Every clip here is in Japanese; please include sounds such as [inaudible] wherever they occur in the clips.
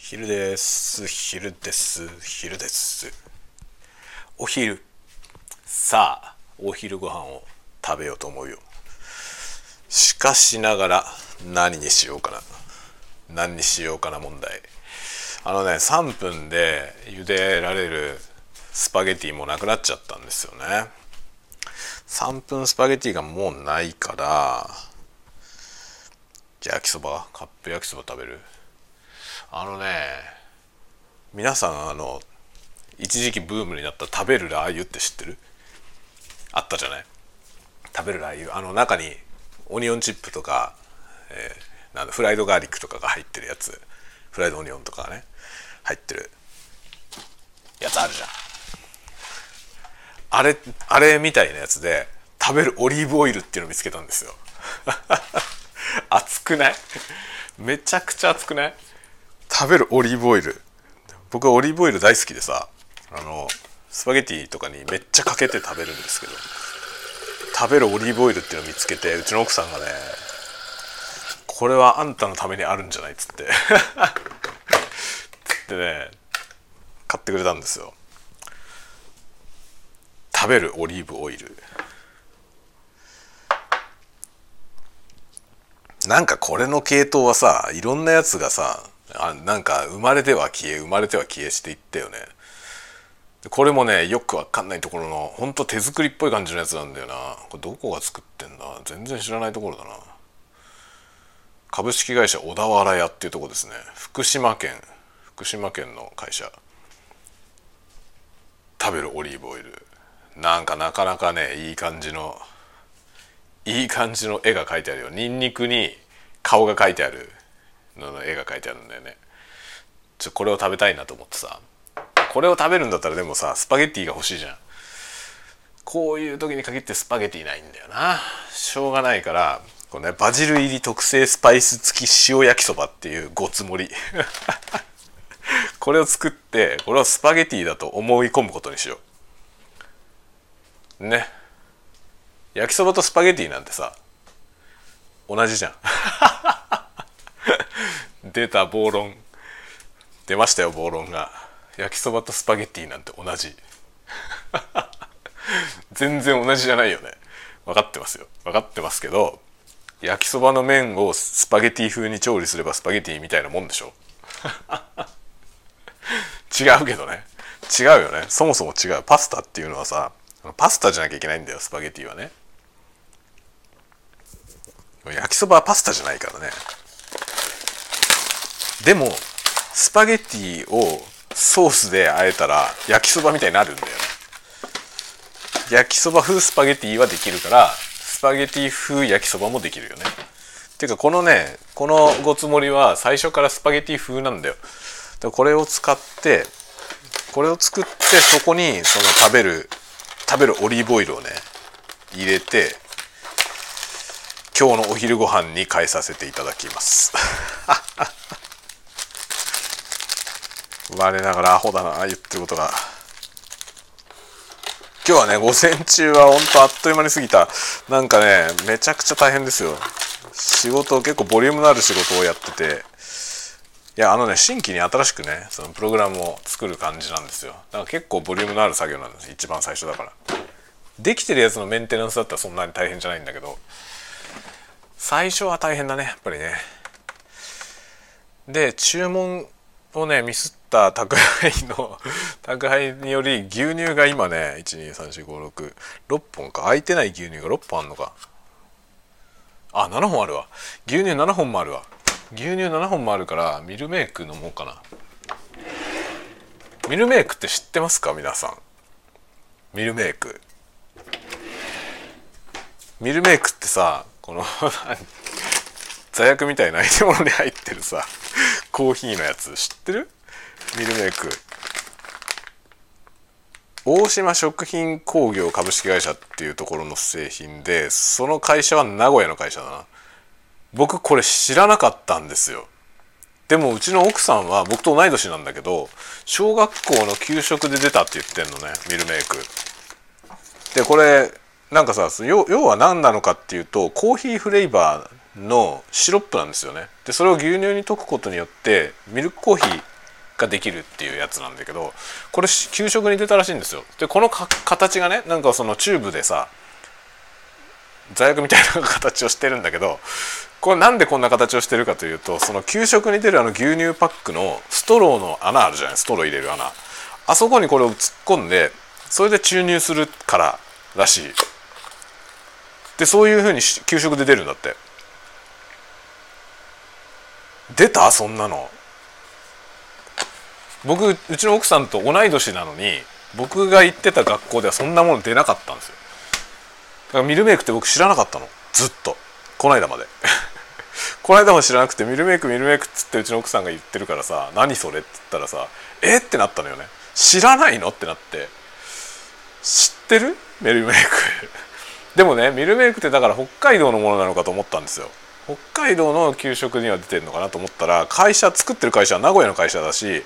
昼です。昼です。昼です。お昼。さあお昼ご飯を食べようと思うよ。しかしながら何にしようかな。何にしようかな問題。あのね3分で茹でられるスパゲティもなくなっちゃったんですよね。3分スパゲティがもうないから焼きそば？カップ焼きそば食べる？あのね皆さんあの一時期ブームになった食べるラー油って知ってる？あったじゃない？食べるラー油。あの中にオニオンチップとか、えー、なんフライドガーリックとかが入ってるやつ。フライドオニオンとかがね入ってる。やつあるじゃん。あれあれみたいなやつで食べるオリーブオイルっていうのを見つけたんですよ。[laughs] 熱くない？めちゃくちゃ熱くない？食べるオリーブオイル。僕はオリーブオイル大好きでさあのスパゲティとかにめっちゃかけて食べるんですけど食べるオリーブオイルっていうのを見つけてうちの奥さんがねこれはあんたのためにあるんじゃないっつって。[laughs] でね買ってくれたんですよ。食べるオリーブオイル。なんかこれの系統はさいろんなやつがさあなんか生まれては消え生まれては消えしていったよね。これもねよくわかんないところのほんと手作りっぽい感じのやつなんだよな。これどこが作ってんだ？全然知らないところだな。株式会社小田原屋っていうとこですね。福島県。福島県の会社。食べるオリーブオイル。なんかなかなかねいい感じのいい感じの絵が描いてあるよ。ニンニクに顔が描いてある。のの絵が描いてあるんだよね。ちょこれを食べたいなと思ってさ。これを食べるんだったらでもさスパゲッティが欲しいじゃん。こういう時に限ってスパゲティないんだよな。しょうがないからこのねバジル入り特製スパイス付き塩焼きそばっていうごつ盛り。[laughs] これを作ってこれをスパゲティだと思い込むことにしよう。ね。焼きそばとスパゲティなんてさ同じじゃん。[laughs] 出た暴論出ましたよ暴論が。焼きそばとスパゲッティなんて同じ。[laughs] 全然同じじゃないよね。分かってますよ。分かってますけど焼きそばの麺をスパゲティ風に調理すればスパゲティみたいなもんでしょ。[laughs] 違うけどね。違うよね。そもそも違う。パスタっていうのはさパスタじゃなきゃいけないんだよスパゲティはね。焼きそばはパスタじゃないからね。でもスパゲッティをソースであえたら焼きそばみたいになるんだよね。焼きそば風スパゲッティはできるからスパゲティ風焼きそばもできるよね。てかこのねこのごつ盛りは最初からスパゲティ風なんだよ。でこれを使ってこれを作ってそこにその食べる食べるオリーブオイルをね入れて今日のお昼ご飯に変えさせていただきます。[laughs] 我ながらアホだな言ってることが。今日はね午前中はほんとあっという間に過ぎた。なんかねめちゃくちゃ大変ですよ。仕事結構ボリュームのある仕事をやってて。いやあのね新規に新しくねそのプログラムを作る感じなんですよ。だから結構ボリュームのある作業なんです一番最初だから。できてるやつのメンテナンスだったらそんなに大変じゃないんだけど。最初は大変だねやっぱりね。で注文をねミスった宅配の [laughs] 宅配により牛乳が今ね1234566本か。空いてない牛乳が6本あんのか。あ7本あるわ。牛乳7本もあるわ。牛乳7本もあるからミルメイク飲もうかな。ミルメイクって知ってますか？皆さん。ミルメイク。ミルメイクってさこの [laughs] 座薬みたいな入れ物に入ってるさコーヒーのやつ。知ってる？ミルメイク。大島食品工業株式会社っていうところの製品でその会社は名古屋の会社だな。僕これ知らなかったんですよ。でもうちの奥さんは僕と同い年なんだけど小学校の給食で出たって言ってんのねミルメイク。でこれなんかさ要は何なのかっていうとコーヒーフレーバーのシロップなんですよね。でそれを牛乳に溶くことによってミルクコーヒーができるっていうやつなんだけどこれ給食に出たらしいんですよ。でこの形がねなんかそのチューブでさ座薬みたいな形をしてるんだけどこれなんでこんな形をしてるかというとその給食に出るあの牛乳パックのストローの穴あるじゃない？ストロー入れる穴。あそこにこれを突っ込んでそれで注入するかららしい。でそういうふうに給食で出るんだって。出た？そんなの。僕うちの奥さんと同い年なのに僕が行ってた学校ではそんなもの出なかったんですよ。だからミルメイクって僕知らなかったの。ずっと。この間まで。[laughs] この間も知らなくてミルメイクミルメイクっつってうちの奥さんが言ってるからさ何それって言ったらさえってなったのよね。知らないの？ってなって。知ってる？ミルメイク。[laughs] でもねミルメイクってだから北海道のものなのかと思ったんですよ。北海道の給食には出てるのかなと思ったら会社作ってる会社は名古屋の会社だし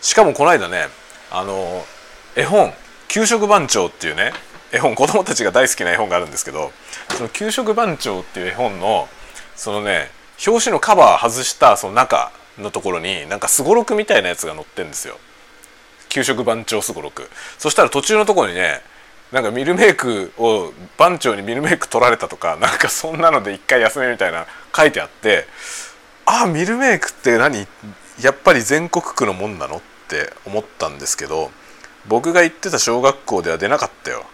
しかもこの間ねあの絵本「給食番長」っていうね絵本子供たちが大好きな絵本があるんですけどその「給食番長」っていう絵本のそのね表紙のカバー外したその中のところになんかすごろくみたいなやつが載ってんですよ。給食番長すごろくそしたら途中のところにねなんかミルメイクを番長にミルメイク取られたとかなんかそんなので一回休めみたいな書いてあってああミルメイクって何？やっぱり全国区のもんなの？って思ったんですけど僕が行ってた小学校では出なかったよ。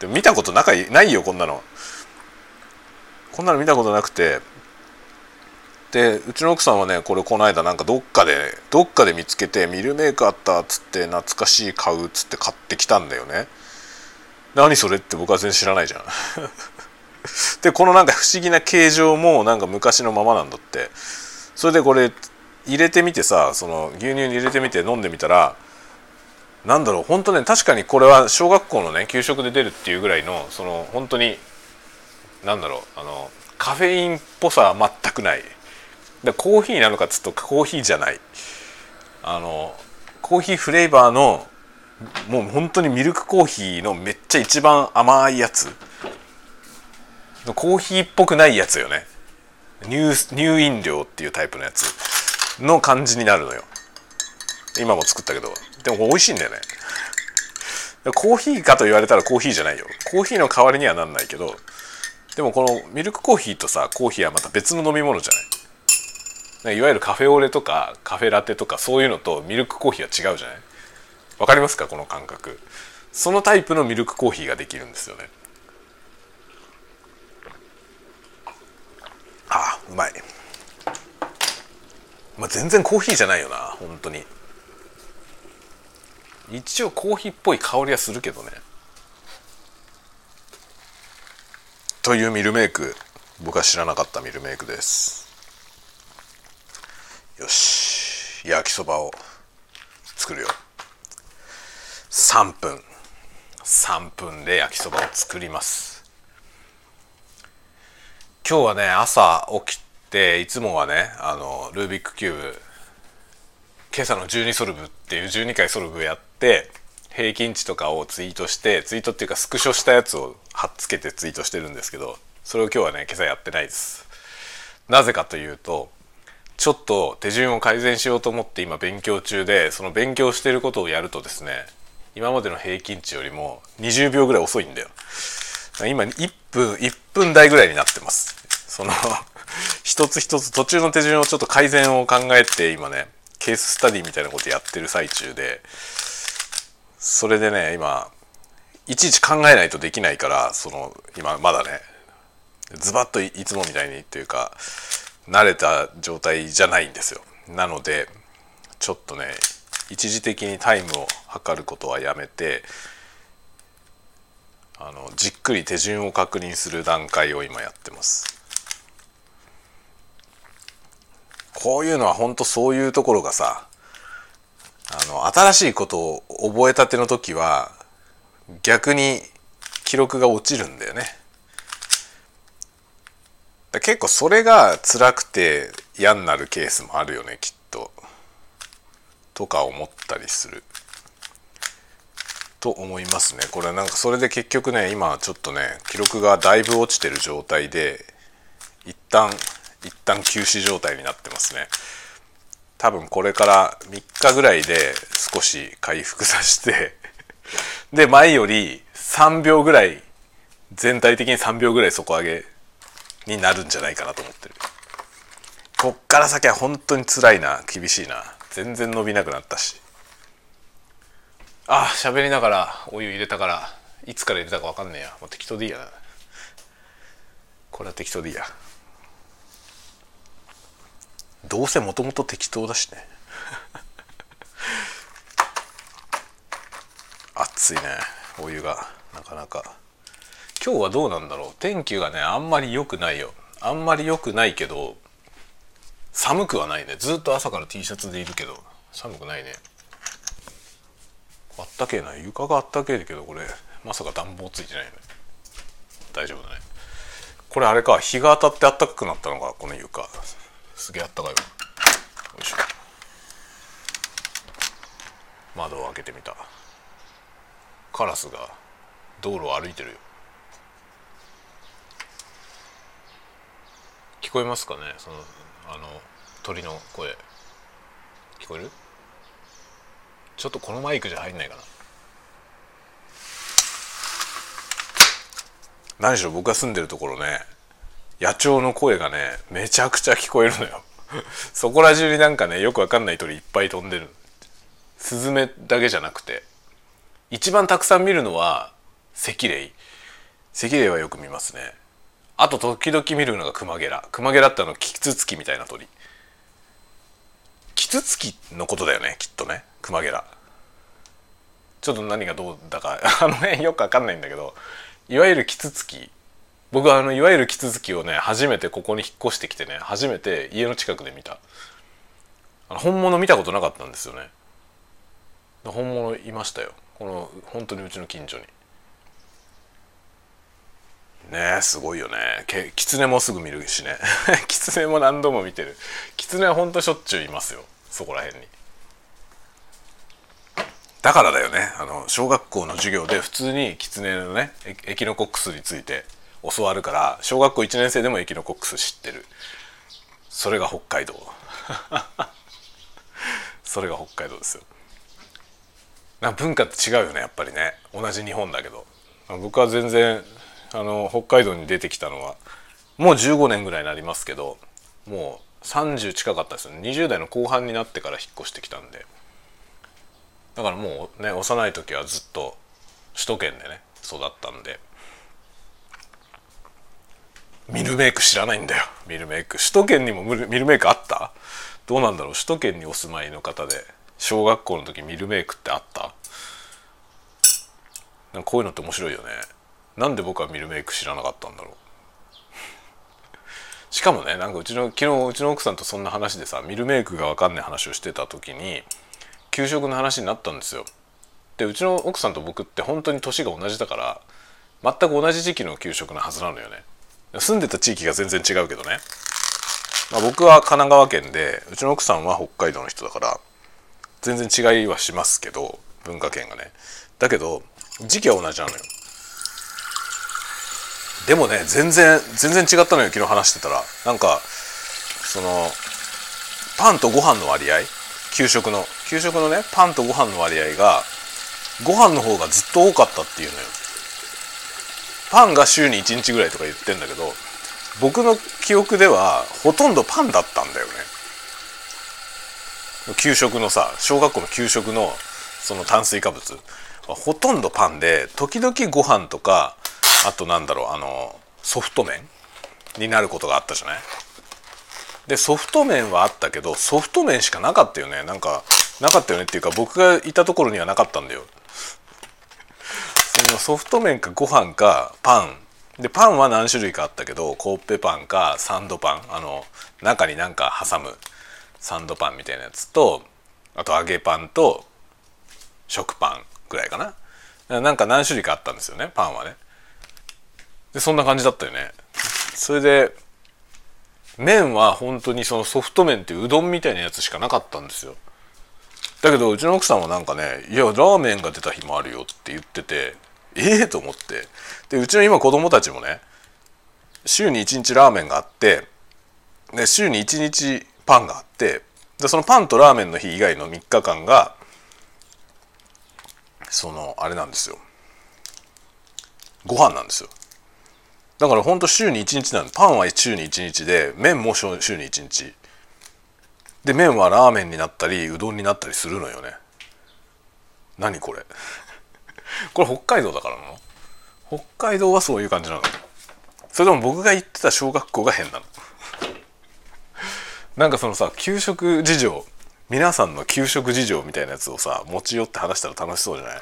で見たことないよこんなの。こんなの見たことなくて。でうちの奥さんはねこれこの間なんかどっかでどっかで見つけてミルメイクあったっつって懐かしい買うっつって買ってきたんだよね。何それって僕は全然知らないじゃん。[laughs] でこのなんか不思議な形状もなんか昔のままなんだって。それでこれ入れてみてさその牛乳に入れてみて飲んでみたらなんだろう本当ね確かにこれは小学校のね給食で出るっていうぐらいのその本当になんだろうあのカフェインっぽさは全くない。でコーヒーなのかっつうとコーヒーじゃない。あのコーヒーフレーバーのもう本当にミルクコーヒーのめっちゃ一番甘いやつ。コーヒーっぽくないやつよね。乳乳飲料っていうタイプのやつの感じになるのよ。今も作ったけど。でも美味しいんだよね。コーヒーかと言われたらコーヒーじゃないよ。コーヒーの代わりにはなんないけど。でもこのミルクコーヒーとさコーヒーはまた別の飲み物じゃない？いわゆるカフェオレとかカフェラテとかそういうのとミルクコーヒーは違うじゃない？わかりますか？この感覚。そのタイプのミルクコーヒーができるんですよね。あうまい、まあ、全然コーヒーじゃないよな本当に。一応コーヒーっぽい香りはするけどね。というミルメイク僕は知らなかったミルメイクです。よし焼きそばを作るよ。3分。3分で焼きそばを作ります。今日はね朝起きていつもはねあのルービックキューブ今朝の12ソルブっていう12回ソルブやって平均値とかをツイートしてツイートっていうかスクショしたやつを貼っつけてツイートしてるんですけどそれを今日はね今朝やってないです。なぜかというとちょっと手順を改善しようと思って今勉強中でその勉強してることをやるとですね今までの平均値よりも20秒ぐらい遅いんだよ。今1分1分台ぐらいになってます。その [laughs] 一つ一つ途中の手順をちょっと改善を考えて今ねケーススタディみたいなことやってる最中でそれでね今いちいち考えないとできないからその今まだねズバッといつもみたいにっていうか慣れた状態じゃないんですよ。なのでちょっとね一時的にタイムを測ることはやめてあのじっくり手順を確認する段階を今やってます。こういうのは本当そういうところがさあの新しいことを覚えたての時は逆に記録が落ちるんだよね。結構それが辛くて嫌になるケースもあるよねきっと。とか思ったりする。と思いますね。これなんかそれで結局ね今ちょっとね記録がだいぶ落ちてる状態で一旦一旦休止状態になってますね。多分これから3日ぐらいで少し回復させてで前より3秒ぐらい全体的に3秒ぐらい底上げになるんじゃないかなと思ってる。こっから先は本当に辛いな厳しいな。全然伸びなくなったし。あ喋りながらお湯入れたからいつから入れたか分かんねえや。もう適当でいいやな。これは適当でいいや。どうせもともと適当だしね。[laughs] 熱いねお湯が。なかなか。今日はどうなんだろう。天気がねあんまり良くないよ。あんまり良くないけど寒くはないね。ずっと朝から T シャツでいるけど寒くないね。あったけえな床があったけえけどこれまさか暖房ついてないね大丈夫だね。これあれか日が当たってあったかくなったのかこの床。すげえあったかいわ。よいしょ。窓を開けてみた。カラスが道路を歩いてるよ。聞こえますかね？そのあの鳥の声。聞こえる？ちょっとこのマイクじゃ入んないかな。何しろ僕が住んでるところね野鳥の声がねめちゃくちゃ聞こえるのよ。[laughs] そこら中になんかねよくわかんない鳥いっぱい飛んでる。スズメだけじゃなくて。一番たくさん見るのは赤霊赤霊はよく見ますね。あと時々見るのがクマゲラ。クマゲラってあのキツツキみたいな鳥。キツツキのことだよねきっとね。クマゲラちょっと何がどうだか [laughs] あの辺よくわかんないんだけどいわゆるキツツキ。僕はあのいわゆるキツツキをね初めてここに引っ越してきてね初めて家の近くで見た。本物見たことなかったんですよね。本物いましたよ。この本当にうちの近所に。ねすごいよね。けキツネもすぐ見るしね。[laughs] キツネも何度も見てる。キツネはほんとしょっちゅういますよ。そこら辺に。だからだよね。あの小学校の授業で普通にキツネのねエキノコックスについて教わるから小学校1年生でもエキノコックス知ってる。それが北海道。[laughs] それが北海道ですよ。な文化って違うよねやっぱりね。同じ日本だけど。僕は全然あの北海道に出てきたのはもう15年ぐらいになりますけどもう30近かったですね。20代の後半になってから引っ越してきたんで。だからもうね幼い時はずっと首都圏でね育ったんで。ミルメイク知らないんだよ。ミルメイク。首都圏にもミルメイクあった？どうなんだろう？首都圏にお住まいの方で小学校の時ミルメイクってあった？なんかこういうのって面白いよね。なんで僕はミルメイク知らなかったんだろう？しかもねなんかうちの昨日うちの奥さんとそんな話でさミルメイクが分かんない話をしてた時に給食の話になったんですよ。でうちの奥さんと僕って本当に年が同じだから全く同じ時期の給食のはずなのよね。住んでた地域が全然違うけどね、まあ、僕は神奈川県でうちの奥さんは北海道の人だから全然違いはしますけど文化圏がね。だけど時期は同じなのよ。でもね全然全然違ったのよ昨日話してたら。なんかそのパンとご飯の割合？給食の。給食のねパンとご飯の割合がご飯の方がずっと多かったっていうのよ。パンが週に1日ぐらいとか言ってんだけど僕の記憶ではほとんどパンだったんだよね。給食のさ小学校の給食のその炭水化物はほとんどパンで時々ご飯とかあとなんだろうあのソフト麺になることがあったじゃない。でソフト麺はあったけどソフト麺しかなかったよね。なんかなかったよねっていうか僕がいたところにはなかったんだよ。そのソフト麺かご飯かパン。でパンは何種類かあったけどコッペパンかサンドパン。あの中になんか挟むサンドパンみたいなやつとあと揚げパンと食パンぐらいかな。なんか何種類かあったんですよねパンはね。でそんな感じだったよね。それで麺は本当にそのソフト麺っていううどんみたいなやつしかなかったんですよ。だけどうちの奥さんはなんかね「いやラーメンが出た日もあるよ」って言っててええー、と思って。でうちの今子供たちもね週に1日ラーメンがあってで週に1日パンがあってでそのパンとラーメンの日以外の3日間がそのあれなんですよ。ご飯なんですよ。だからほんと週に1日なのパンは週に1日で麺も週に1日。で麺はラーメンになったりうどんになったりするのよね。何これ？[laughs] これ北海道だからなの？北海道はそういう感じなの？それとも僕が行ってた小学校が変なの？[laughs] なんかそのさ給食事情皆さんの給食事情みたいなやつをさ持ち寄って話したら楽しそうじゃない？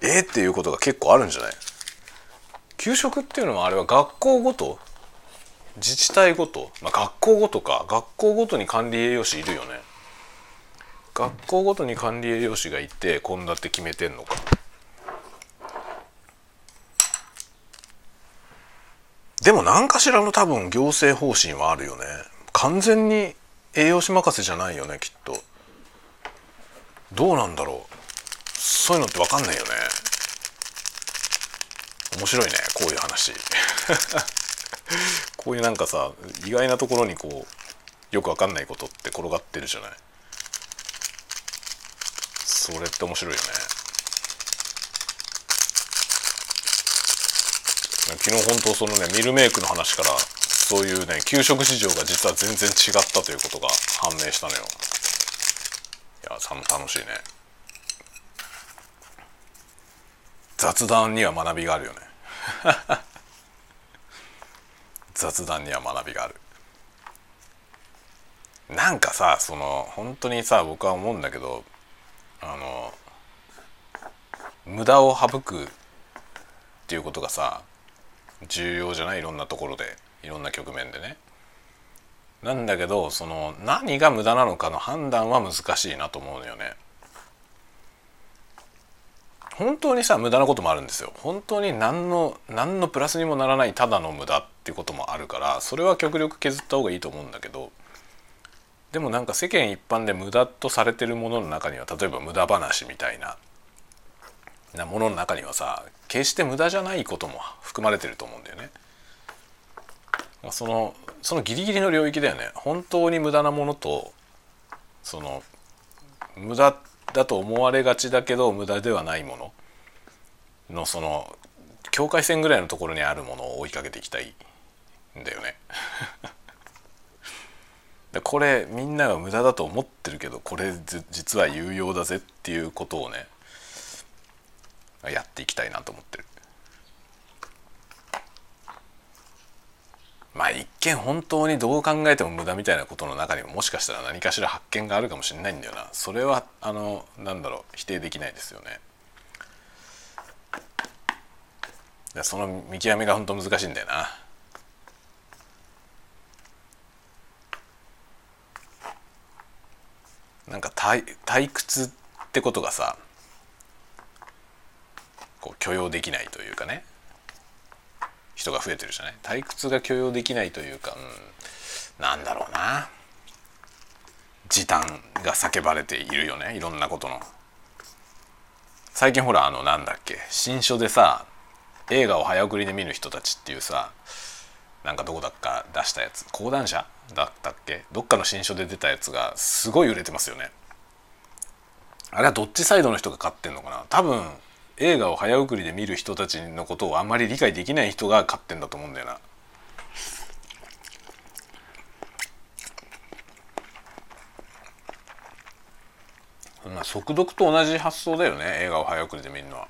えー、っていうことが結構あるんじゃない？給食っていうのはあれは学校ごと？自治体ごと、まあ、学校ごとか学校ごとに管理栄養士いるよね。学校ごとに管理栄養士がいて献立決めてんのか。でも何かしらの多分行政方針はあるよね。完全に栄養士任せじゃないよねきっと。どうなんだろう。そういうのって分かんないよね。面白いねこういう話。[laughs] こういうなんかさ意外なところにこうよく分かんないことって転がってるじゃない？それって面白いよね。昨日本当そのねミルメイクの話からそういうね給食市場が実は全然違ったということが判明したのよ。いや楽しいね。雑談には学びがあるよね。[laughs] 雑談には学びがあるなんかさその本当にさ僕は思うんだけどあの無駄を省くっていうことがさ重要じゃない？いろんなところでいろんな局面でね。なんだけどその何が無駄なのかの判断は難しいなと思うのよね。本当にさ無駄なこともあるんですよ。本当に何の何のプラスにもならないただの無駄っていうこともあるからそれは極力削った方がいいと思うんだけどでもなんか世間一般で無駄とされてるものの中には例えば無駄話みたいななものの中にはさ決して無駄じゃないことも含まれてると思うんだよね。そのそのギリギリの領域だよね本当に無駄なものとその無駄だと思われがちだけど無駄ではないもののその境界線ぐらいのところにあるものを追いかけていきたいんだよね。[laughs] でこれみんなが無駄だと思ってるけどこれ実は有用だぜっていうことをねやっていきたいなと思ってる。まあ一見本当にどう考えても無駄みたいなことの中にももしかしたら何かしら発見があるかもしれないんだよな。それはあのなんだろう否定できないですよね。その見極めが本当難しいんだよな。なんか退退屈ってことがさこう許容できないというかね。人が増えてるじゃない？退屈が許容できないというか、うん、なんだろうな。時短が叫ばれているよね。いろんなことの。最近ほらあのなんだっけ？新書でさ映画を早送りで見る人たちっていうさなんかどこだっか出したやつ。講談社？だったっけ？どっかの新書で出たやつがすごい売れてますよね。あれはどっちサイドの人が買ってんのかな？多分映画を早送りで見る人たちのことをあんまり理解できない人が買ってんだと思うんだよな。まあ、速読と同じ発想だよね映画を早送りで見るのは。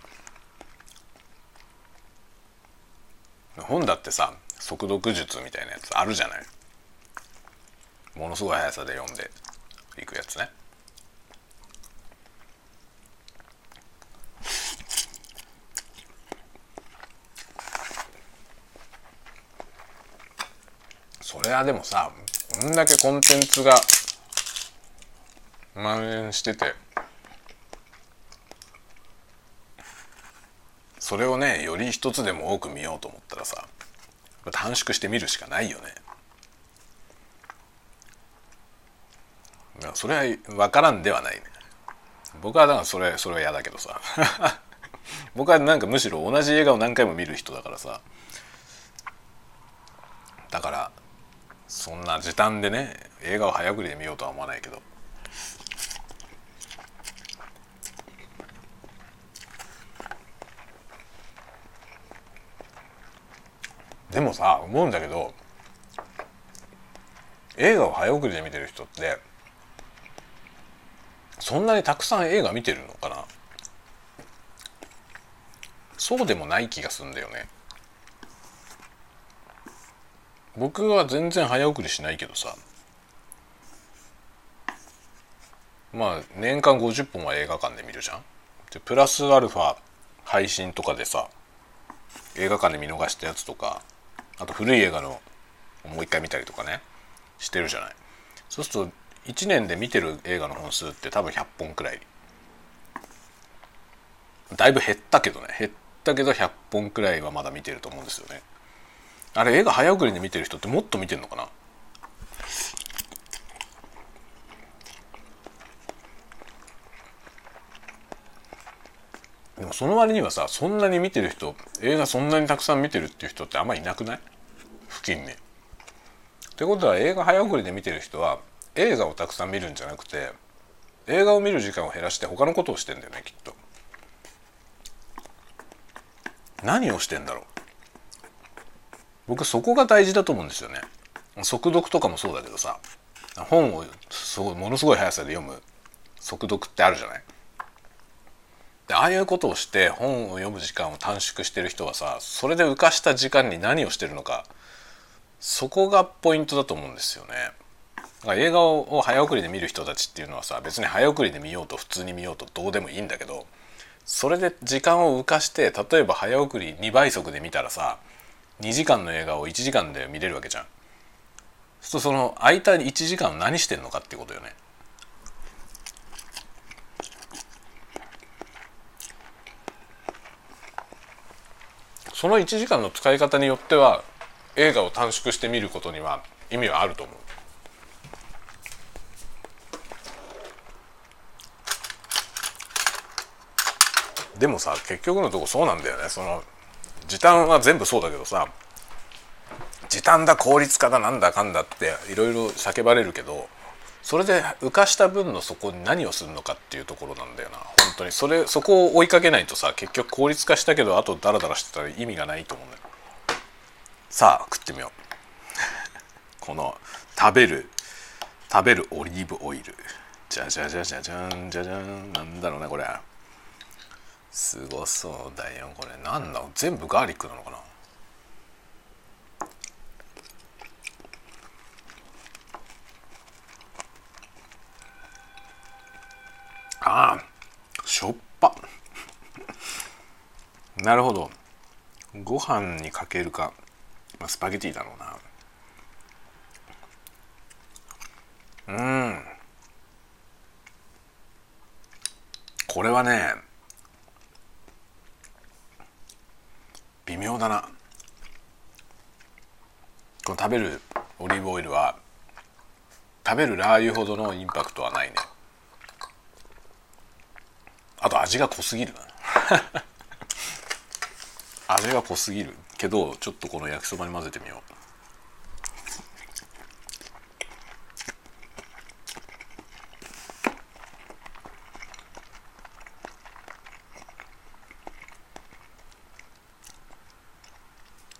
本だってさ速読術みたいなやつあるじゃないものすごい速さで読んでいくやつね。それはでもさこんだけコンテンツが蔓延しててそれをねより一つでも多く見ようと思ったらさ短縮して見るしかないよね。それは分からんではないね。僕はだからそれそれは嫌だけどさ [laughs] 僕はなんかむしろ同じ映画を何回も見る人だからさだからそんな時短でね映画を早送りで見ようとは思わないけど。でもさ思うんだけど映画を早送りで見てる人ってそんなにたくさん映画見てるのかな？そうでもない気がすんだよね。僕は全然早送りしないけどさ。まあ年間50本は映画館で見るじゃん。でプラスアルファ配信とかでさ映画館で見逃したやつとかあと古い映画のもう一回見たりとかねしてるじゃない。そうすると1年で見てる映画の本数って多分100本くらい。だいぶ減ったけどね。減ったけど100本くらいはまだ見てると思うんですよね。あれ映画早送りで見てる人ってもっと見てんのかな？でもその割にはさそんなに見てる人映画そんなにたくさん見てるっていう人ってあんまいなくない？付近に。ってことは映画早送りで見てる人は映画をたくさん見るんじゃなくて映画を見る時間を減らして他のことをしてんだよねきっと。何をしてんだろう？僕そこが大事だと思うんですよね。速読とかもそうだけどさ本をすごいものすごい速さで読む速読ってあるじゃない？でああいうことをして本を読む時間を短縮してる人はさそれで浮かした時間に何をしてるのかそこがポイントだと思うんですよね。映画を早送りで見る人たちっていうのはさ別に早送りで見ようと普通に見ようとどうでもいいんだけどそれで時間を浮かして例えば早送り2倍速で見たらさ2時間の映画を1時間で見れるわけじゃん。そうするとその空いた1時間何してんのかってことよね。その1時間の使い方によっては映画を短縮して見ることには意味はあると思う。でもさ結局のとこそうなんだよねその時短は全部そうだけどさ時短だ効率化だなんだかんだっていろいろ叫ばれるけどそれで浮かした分のそこに何をするのかっていうところなんだよな。本当に。それそこを追いかけないとさ結局効率化したけどあとダラダラしてたら意味がないと思うんだよ。さあ食ってみよう。[laughs] この食べる食べるオリーブオイル。じゃじゃじゃじゃじゃんじゃじゃん。なんだろうねこれ。すごそうだよ。これなんだ？全部ガーリックなのかな？ああしょっぱ。[laughs] なるほど。ご飯にかけるか、まあ、スパゲティだろうな。うん。これはね微妙だな。この食べるオリーブオイルは食べるラー油ほどのインパクトはないね。あと味が濃すぎる [laughs] 味が濃すぎる。けどちょっとこの焼きそばに混ぜてみよう。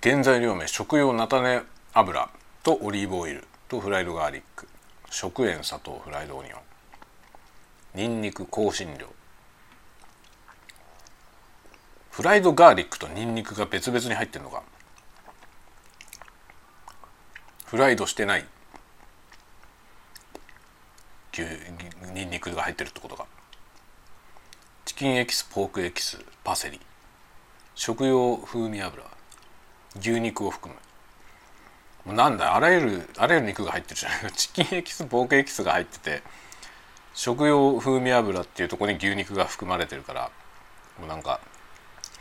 原材料名食用菜種油とオリーブオイルとフライドガーリック食塩砂糖フライドオニオン。にんにく香辛料。フライドガーリックとニンニクが別々に入ってるのか。フライドしてない。ニンニクが入ってるってことか。チキンエキスポークエキスパセリ。食用風味油。牛肉を含む。もうなんだあらゆるあらゆる肉が入ってるじゃない [laughs] チキンエキスポークエキスが入ってて食用風味油っていうとこに牛肉が含まれてるからもうなんか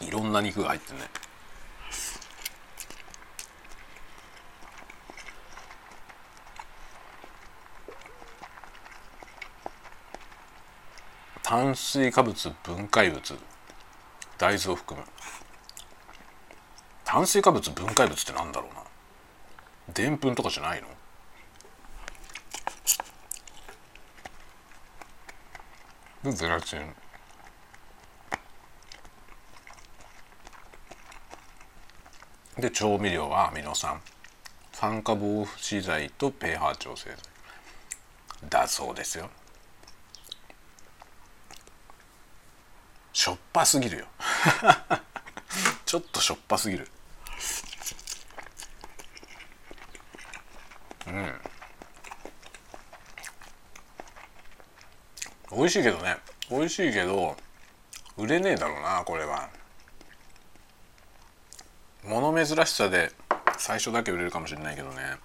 いろんな肉が入ってるね炭水化物分解物大豆を含む。炭水化物分解物ってなんだろうな。でんぷんとかじゃないの？でゼラチン。で調味料はアミノ酸。酸化防止剤と pH 調整剤。だそうですよ。しょっぱすぎるよ。[laughs] ちょっとしょっぱすぎる。うん。美味しいけどね。美味しいけど売れねえだろうなこれは。物珍しさで最初だけ売れるかもしれないけどね。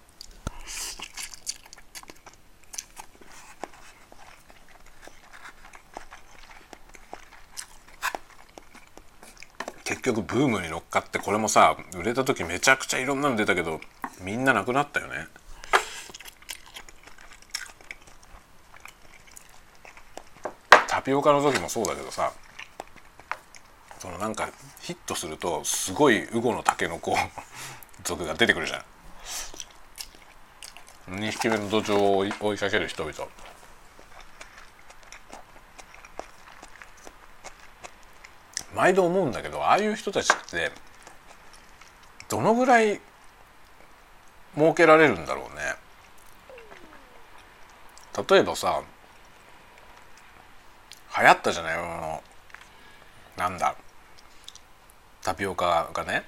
結局ブームに乗っかってこれもさ売れた時めちゃくちゃいろんなの出たけどみんななくなったよね。ピオカの時もそうだけどさそのなんかヒットするとすごいウゴのタケノコ族が出てくるじゃん。2匹目の土壌を追いかける人々。毎度思うんだけどああいう人たちってどのぐらい儲けられるんだろうね。例えばさ流行ったじゃない？のなんだ？タピオカがね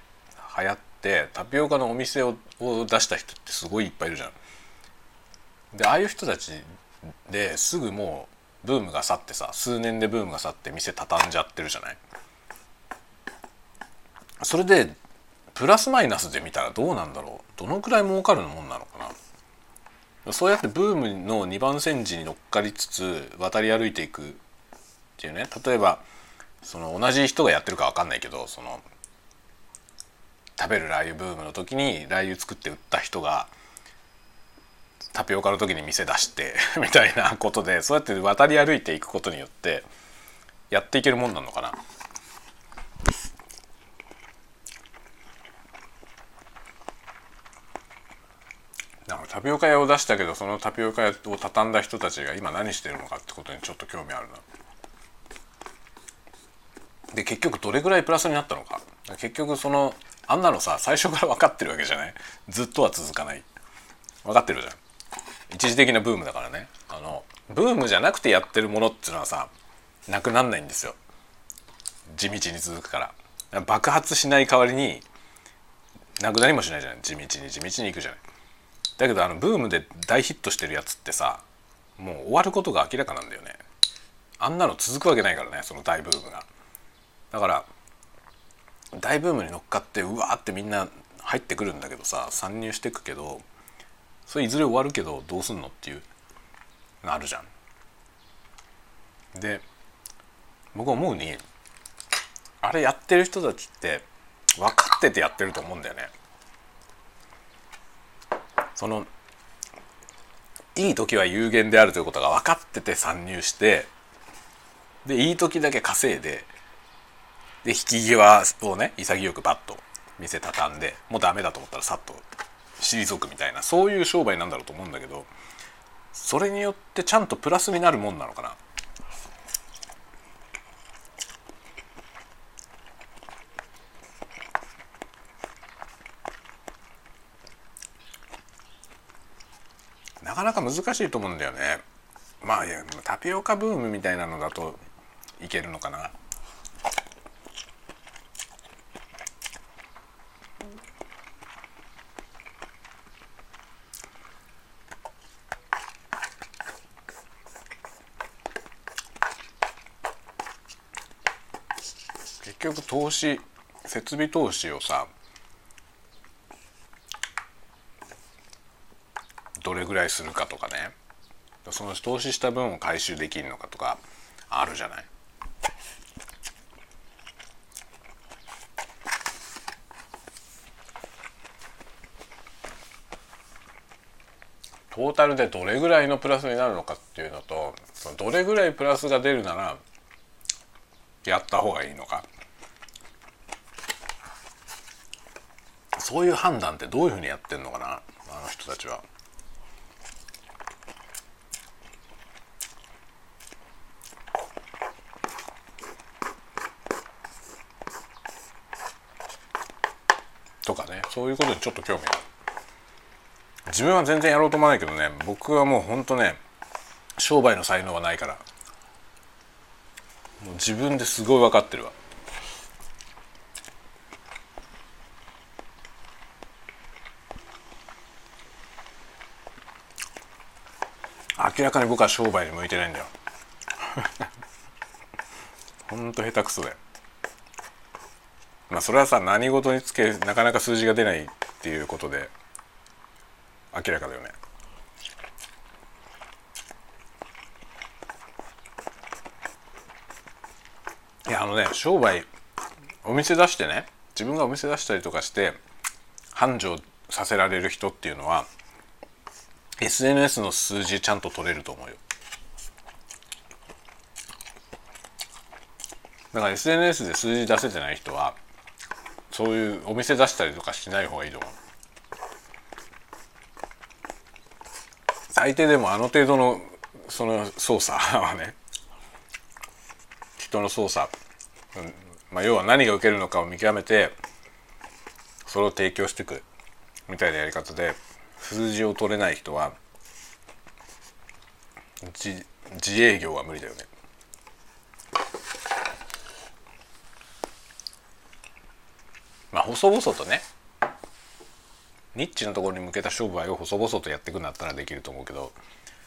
流行ってタピオカのお店を出した人ってすごいいっぱいいるじゃん。でああいう人たちですぐもうブームが去ってさ数年でブームが去って店畳んじゃってるじゃない？それでプラスマイナスで見たらどうなんだろう？どのくらい儲かるもんなのかな？そうやってブームの2番煎じに乗っかりつつ渡り歩いていくっていうね例えばその同じ人がやってるか分かんないけどその食べるラー油ブームの時にラー油作って売った人がタピオカの時に店出して [laughs] みたいなことでそうやって渡り歩いていくことによってやっていけるもんなのかな。なんかタピオカ屋を出したけどそのタピオカ屋を畳んだ人たちが今何してるのかってことにちょっと興味あるな。で結局どれぐらいプラスになったのか。結局そのあんなのさ最初から分かってるわけじゃない？ずっとは続かない。分かってるじゃん。一時的なブームだからね。あのブームじゃなくてやってるものっていうのはさなくなんないんですよ。地道に続くから。爆発しない代わりになくなりもしないじゃない？地道に地道にいくじゃない？だけどあのブームで大ヒットしてるやつってさもう終わることが明らかなんだよね。あんなの続くわけないからねその大ブームが。だから大ブームに乗っかってうわーってみんな入ってくるんだけどさ参入してくけどそれいずれ終わるけどどうすんのっていうのあるじゃん。で僕思うにあれやってる人たちって分かっててやってると思うんだよね。そのいい時は有限であるということが分かってて参入してでいい時だけ稼いでで引き際をね潔くバッと店畳んでもうダメだと思ったらさっと退くみたいなそういう商売なんだろうと思うんだけどそれによってちゃんとプラスになるもんなのかな。なかなか難しいと思うんだよね。まあいやタピオカブームみたいなのだといけるのかな。局投資設備投資をさどれぐらいするかとかねその投資した分を回収できるのかとかあるじゃない。トータルでどれぐらいのプラスになるのかっていうのとどれぐらいプラスが出るならやった方がいいのかそういう判断ってどういうふうにやってんのかなあの人たちは。とかねそういうことにちょっと興味ある。自分は全然やろうと思わないけどね僕はもうほんとね商売の才能はないから。もう自分ですごい分かってるわ。明らかに僕は商売に向いてないんだよ。[laughs] ほんと下手くそで。まあそれはさ何事につけなかなか数字が出ないっていうことで明らかだよね。いやあのね商売お店出してね自分がお店出したりとかして繁盛させられる人っていうのは SNS の数字ちゃんと取れると思うよ。だから SNS で数字出せてない人はそういうお店出したりとかしない方がいいと思う。最低でもあの程度のその操作はね人の操作、うんまあ、要は何が受けるのかを見極めてそれを提供していくみたいなやり方で数字を取れない人は自自営業は無理だよね。まあ細々とねニッチなところに向けた商売を細々とやっていくんだったらできると思うけど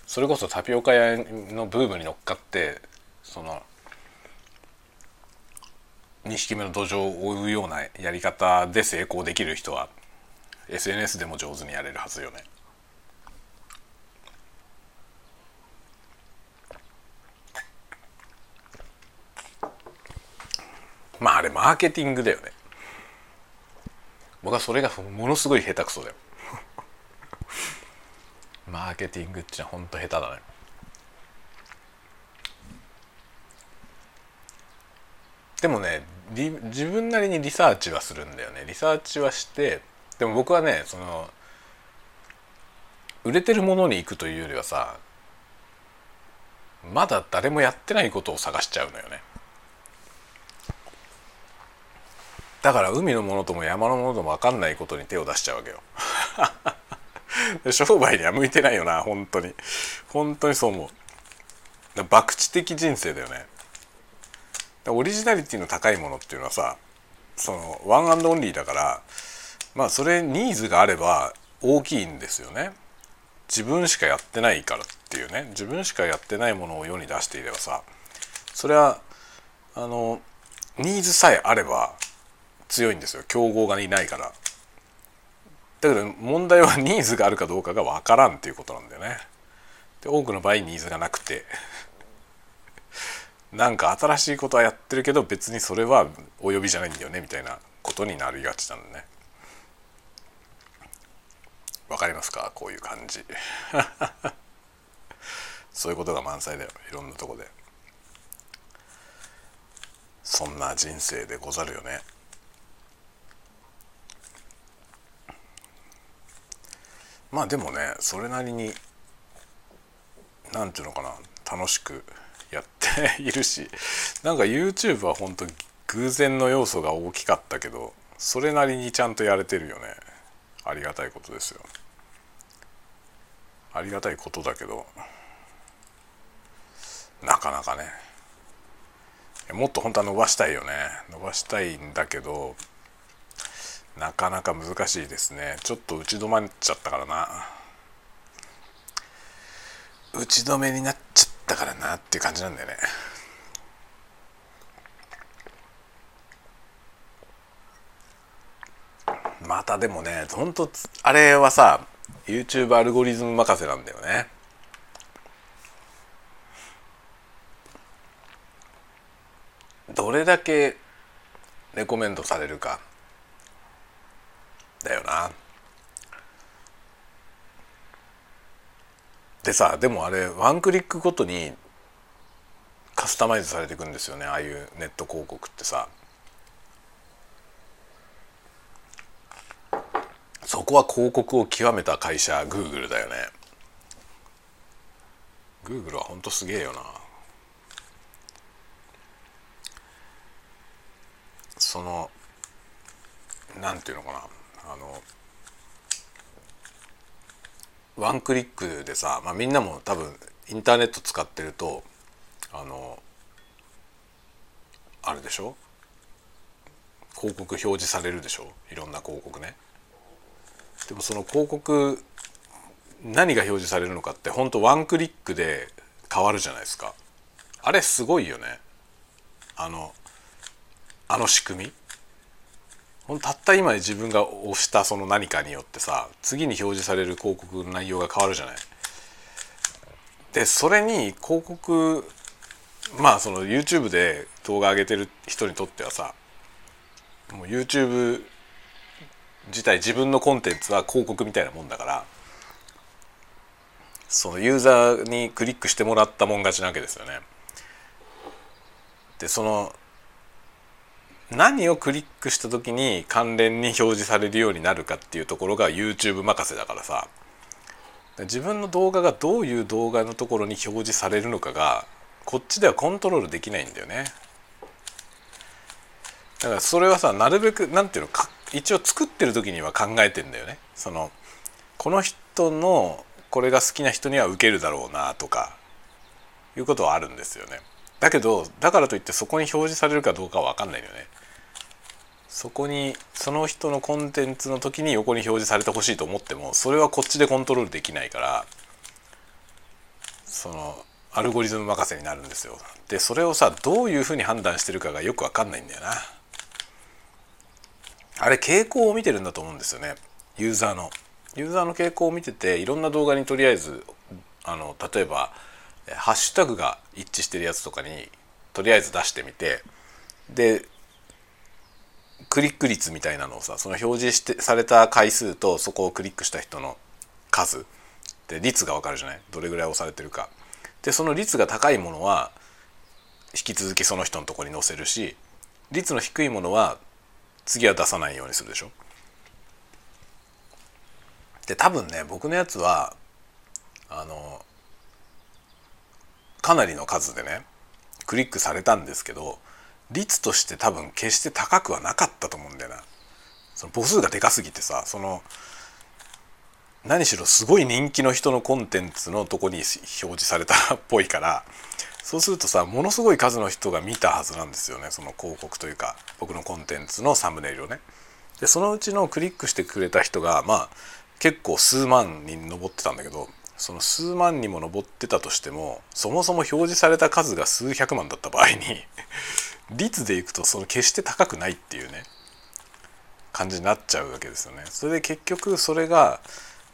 それこそタピオカ屋のブームに乗っかってその2匹目の土壌を追うようなやり方で成功できる人は SNS でも上手にやれるはずよね。まああれマーケティングだよね。僕はそれがものすごい下手くそだよ。[laughs] マーケティングってのはほんと下手だね。でもね自分なりにリサーチはするんだよねリサーチはしてでも僕はねその売れてるものに行くというよりはさまだ誰もやってないことを探しちゃうのよね。だから海のものとも山のものとも分かんないことに手を出しちゃうわけよ。[laughs] 商売には向いてないよな本当に。本当にそう思う。博打的人生だよね。オリジナリティの高いものっていうのはさそのワンアンドオンリーだからまあそれニーズがあれば大きいんですよね。自分しかやってないからっていうね。自分しかやってないものを世に出していればさ。それはあのニーズさえあれば強いんですよ。競合がいないから。だけど問題はニーズがあるかどうかが分からんっていうことなんだよね。で多くの場合ニーズがなくて。[laughs] なんか新しいことはやってるけど別にそれはお呼びじゃないんだよねみたいなことになりがちなのね。わかりますか？こういう感じ。[laughs] そういうことが満載だよ。いろんなとこで。そんな人生でござるよね。まあでもねそれなりになんていうのかな？楽しくやって [laughs] いるしなんか YouTube は本当偶然の要素が大きかったけどそれなりにちゃんとやれてるよね。ありがたいことですよ。ありがたいことだけどなかなかね。もっと本当は伸ばしたいよね。伸ばしたいんだけどなかなか難しいですね。ちょっと打ち止まっちゃったからな。打ち止めになっちゃったからなっていう感じなんだよね。またでもねほんとあれはさ YouTube アルゴリズム任せなんだよね。どれだけレコメンドされるか。だよな。でさでもあれワンクリックごとにカスタマイズされていくんですよね。ああいうネット広告ってさ。そこは広告を極めた会社グーグルだよね。グーグルはほんとすげえよな。そのなんていうのかな。あのワンクリックでさ、まあ、みんなも多分インターネット使ってるとあのあるでしょ？広告表示されるでしょ？いろんな広告ね。でもその広告何が表示されるのかって本当ワンクリックで変わるじゃないですか。あれすごいよね。あのあの仕組み。ほんたった今自分が押したその何かによってさ次に表示される広告の内容が変わるじゃない。でそれに広告まあその YouTube で動画上げてる人にとってはさもう YouTube 自体自分のコンテンツは広告みたいなもんだからそのユーザーにクリックしてもらったもん勝ちなわけですよね。でその何をクリックした時に関連に表示されるようになるかっていうところが YouTube 任せだからさ自分の動画がどういう動画のところに表示されるのかがこっちではコントロールできないんだよねだからそれはさなるべくなんていうのか一応作ってる時には考えてんだよね。そのこの人のこれが好きな人には受けるだろうなとかいうことはあるんですよね。だけどだからといってそこに表示されるかどうかは分かんないよね。そこにその人のコンテンツの時に横に表示されてほしいと思ってもそれはこっちでコントロールできないからそのアルゴリズム任せになるんですよ。でそれをさどういうふうに判断してるかがよく分かんないんだよな。あれ傾向を見てるんだと思うんですよね。ユーザーの。ユーザーの傾向を見てていろんな動画にとりあえずあの例えばハッシュタグが一致してるやつとかにとりあえず出してみてでクリック率みたいなのをさその表示してされた回数とそこをクリックした人の数。で率が分かるじゃない？どれぐらい押されてるか。でその率が高いものは引き続きその人のとこに載せるし率の低いものは次は出さないようにするでしょ。で多分ね僕のやつはあのかなりの数でねクリックされたんですけど率として多分決して高くはなかったと思うんだよな。その母数がでかすぎてさその何しろすごい人気の人のコンテンツのとこに表示されたっぽいからそうするとさものすごい数の人が見たはずなんですよねその広告というか僕のコンテンツのサムネイルをね。でそのうちのクリックしてくれた人がまあ結構数万に上ってたんだけどその数万にも上ってたとしてもそもそも表示された数が数百万だった場合に率でいくとその決して高くないっていうね感じになっちゃうわけですよね。それで結局それが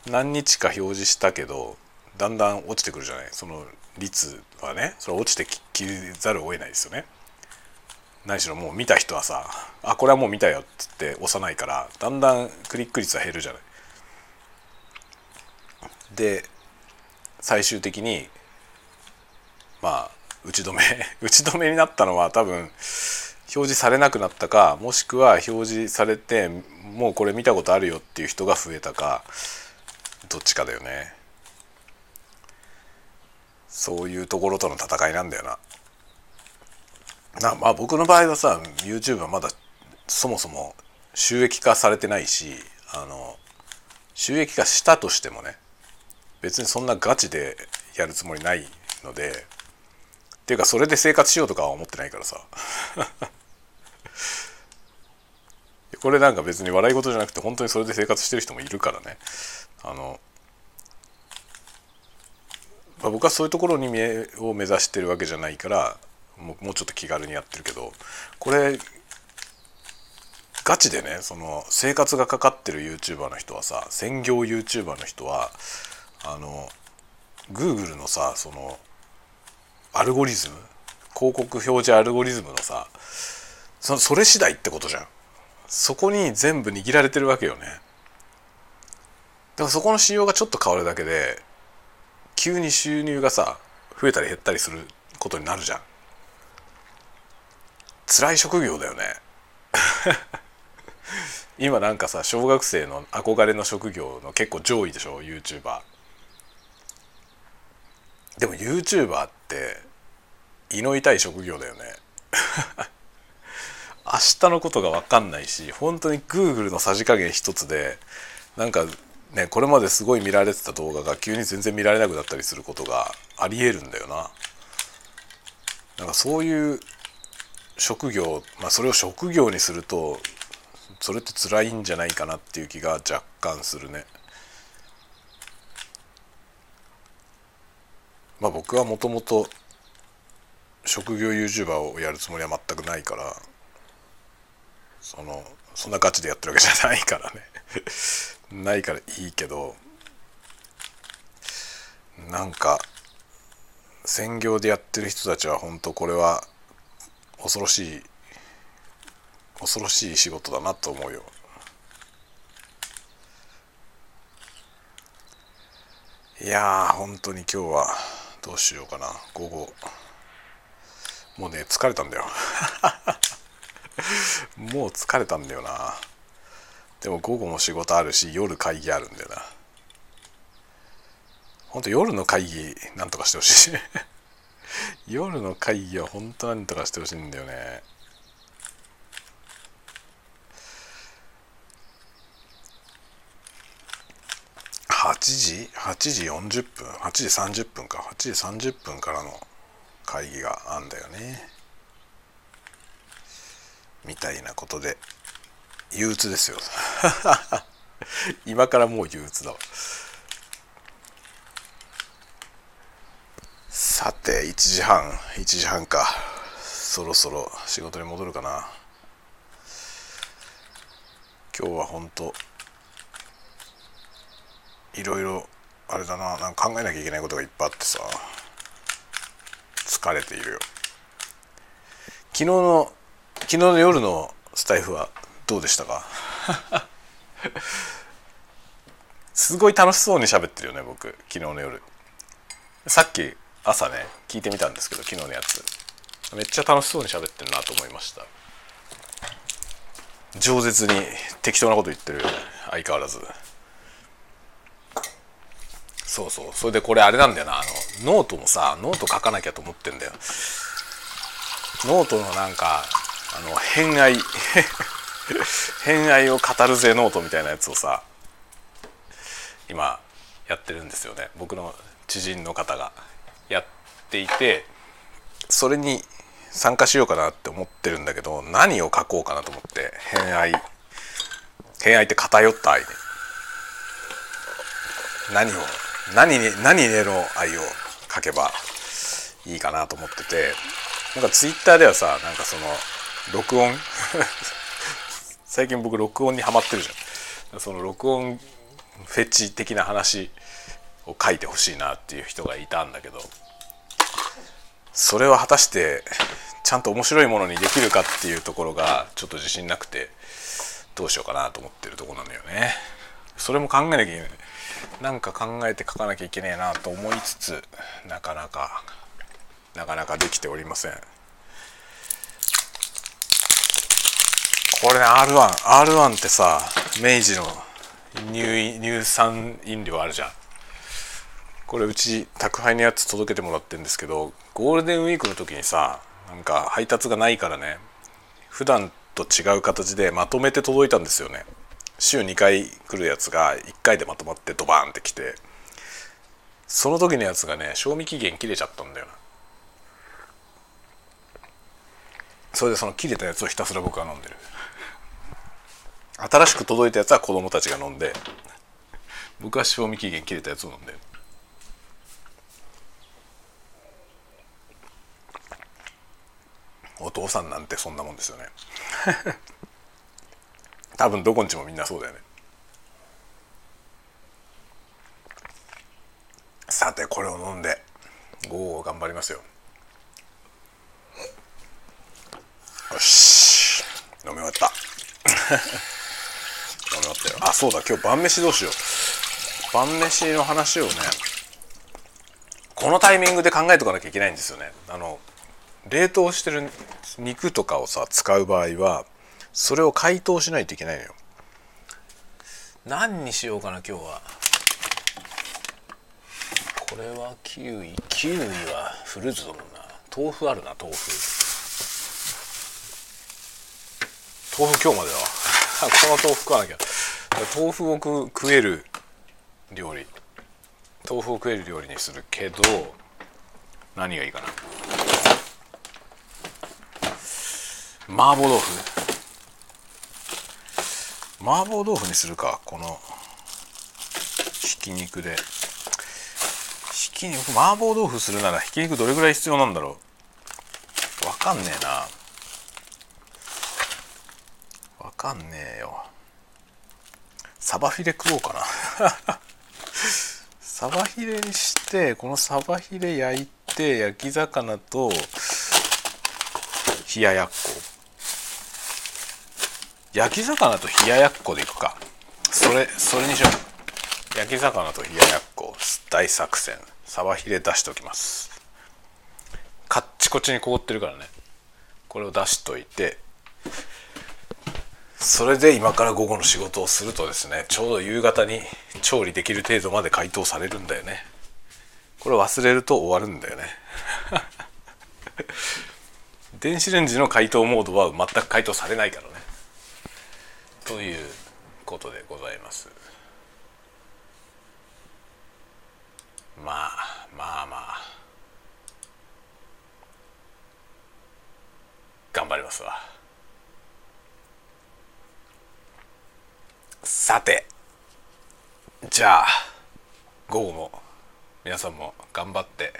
何日か表示したけどだんだん落ちてくるじゃない？その率はねそれ落ちてきざるを得ないですよね。何しろもう見た人はさ「あこれはもう見たよ」っつって押さないからだんだんクリック率は減るじゃない。で最終的にまあ打ち止め [laughs] 打ち止めになったのは多分表示されなくなったかもしくは表示されてもうこれ見たことあるよっていう人が増えたかどっちかだよね。そういうところとの戦いなんだよな。なまあ僕の場合はさ YouTube はまだそもそも収益化されてないしあの収益化したとしてもね別にそんなガチでやるつもりないのでっていうかそれで生活しようとかは思ってないからさ。[laughs] これなんか別に笑い事じゃなくて本当にそれで生活してる人もいるからね。あの、まあ、僕はそういうところに目を目指してるわけじゃないからもうもうちょっと気軽にやってるけどこれガチでねその生活がかかってる YouTuber の人はさ専業 YouTuber の人はあの Google のさそのアルゴリズム広告表示アルゴリズムのさそそれ次第ってことじゃん。そこに全部握られてるわけよね。からそこの仕様がちょっと変わるだけで急に収入がさ増えたり減ったりすることになるじゃん。辛い職業だよね。[laughs] 今なんかさ小学生の憧れの職業の結構上位でしょ YouTuber でも YouTuber って胃の痛い職業だよね。[laughs] 明日のことが分かんないし本当に Google のさじ加減一つでなんかねこれまですごい見られてた動画が急に全然見られなくなったりすることがありえるんだよな。なんかそういう職業、まあ、それを職業にするとそれって辛いんじゃないかなっていう気が若干するね。まあ僕はもともと職業 YouTuber をやるつもりは全くないからそのそんなガチでやってるわけじゃないからねないからいいけどなんか専業でやってる人たちは本当これは恐ろしい恐ろしい仕事だなと思うよ。いやー本当に今日はどうしようかな。午後。もうね疲れたんだよ。[laughs] もう疲れたんだよな。でも午後も仕事あるし夜会議あるんだよな。ほんと夜の会議なんとかしてほしい。[laughs] 夜の会議は本当なんとかしてほしいんだよね。8時？8時40分？8時30分か。8時30分からの会議があんだよね。みたいなことで。憂鬱ですよ。[laughs] 今からもう憂鬱だわ。さて1時半1時半か。そろそろ仕事に戻るかな。今日は本当いろいろあれだな。なんか考えなきゃいけないことがいっぱいあってさ。疲れているよ。昨日の昨日の夜のスタイフはどうでしたか？[laughs] すごい楽しそうに喋ってるよね僕。昨日の夜。さっき朝ね聞いてみたんですけど昨日のやつ。めっちゃ楽しそうに喋ってるなと思いました。饒舌に適当なこと言ってるよね。相変わらず。そうそう。それでこれあれなんだよな。あのノートもさノート書かなきゃと思ってんだよ。ノートのなんかあの偏愛。[laughs] 偏愛を語るぜノートみたいなやつをさ今やってるんですよね。僕の知人の方がやっていてそれに参加しようかなって思ってるんだけど何を書こうかなと思って偏愛偏愛って偏った愛ね。何を何に何への愛を書けばいいかなと思っててなんかツイッターではさなんかその録音？最近僕録音にはまってるじゃん。その録音フェチ的な話を書いてほしいなっていう人がいたんだけど。それは果たしてちゃんと面白いものにできるかっていうところがちょっと自信なくてどうしようかなと思ってるとこなんだよね。それも考えなきゃいけない。なんか考えて書かなきゃいけねえなと思いつつなかなかなかなかできておりません。これね R1R1 R1 ってさ明治の乳乳酸飲料あるじゃん。これうち宅配のやつ届けてもらってるんですけどゴールデンウィークの時にさなんか配達がないからね普段と違う形でまとめて届いたんですよね。週2回来るやつが1回でまとまってドバーンってきて。その時のやつがね賞味期限切れちゃったんだよな。それでその切れたやつをひたすら僕は飲んでる。新しく届いたやつは子供たちが飲んで僕は賞味期限切れたやつを飲んで。るお父さんなんてそんなもんですよね。[laughs] 多分どこんちもみんなそうだよね。さてこれを飲んで午後頑張りますよ。よし。飲み終わった飲み終わったよ。あそうだ今日晩飯どうしよう。晩飯の話をねこのタイミングで考えとかなきゃいけないんですよね。あの冷凍してる肉とかをさ使う場合はそれを解凍しないといけないのよ。何にしようかな今日は。これはキウイ。キウイはフルーツだもんな。豆腐あるな豆腐。豆腐今日までだわこの豆腐食わなきゃ。豆腐を食える料理。豆腐を食える料理にするけど何がいいかな。麻婆豆腐？麻婆豆腐にするか。このひき肉で。ひき肉？麻婆豆腐するならひき肉どれぐらい必要なんだろう。わかんねえなわかんねえよ。サバフィレ食おうかな。[laughs] サバヒレにしてこのサバヒレ焼いて焼き魚と冷ややっこ。焼き魚と冷ややっこでいくか。それそれにしよう。焼き魚と冷ややっこ。大作戦。サバヒレ出しておきます。カッチコチに凍ってるからね。これを出しといて。それで今から午後の仕事をするとですねちょうど夕方に調理できる程度まで解凍されるんだよね。これ忘れると終わるんだよね。[laughs] 電子レンジの解凍モードは全く解凍されないからね。ということでございます。まあまあまあ。頑張りますわ。さてじゃあ午後も皆さんも頑張って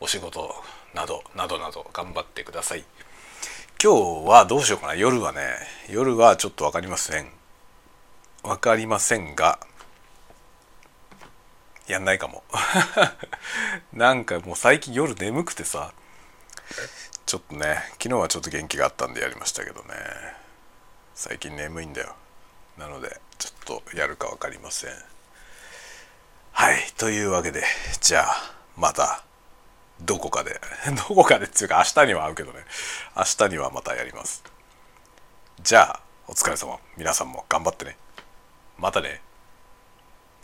お仕事などなどなど頑張ってください。今日はどうしようかな。夜はね夜はちょっと分かりません。分かりませんがやんないかも。[laughs] なんかもう最近夜眠くてさちょっとね昨日はちょっと元気があったんでやりましたけどね。最近眠いんだよ。なのでちょっとやるか分かりません。はいというわけでじゃあまたどこかで [laughs] どこかでっていうか明日には会うけどね。明日にはまたやります。じゃあお疲れ様。皆さんも頑張ってね。またね。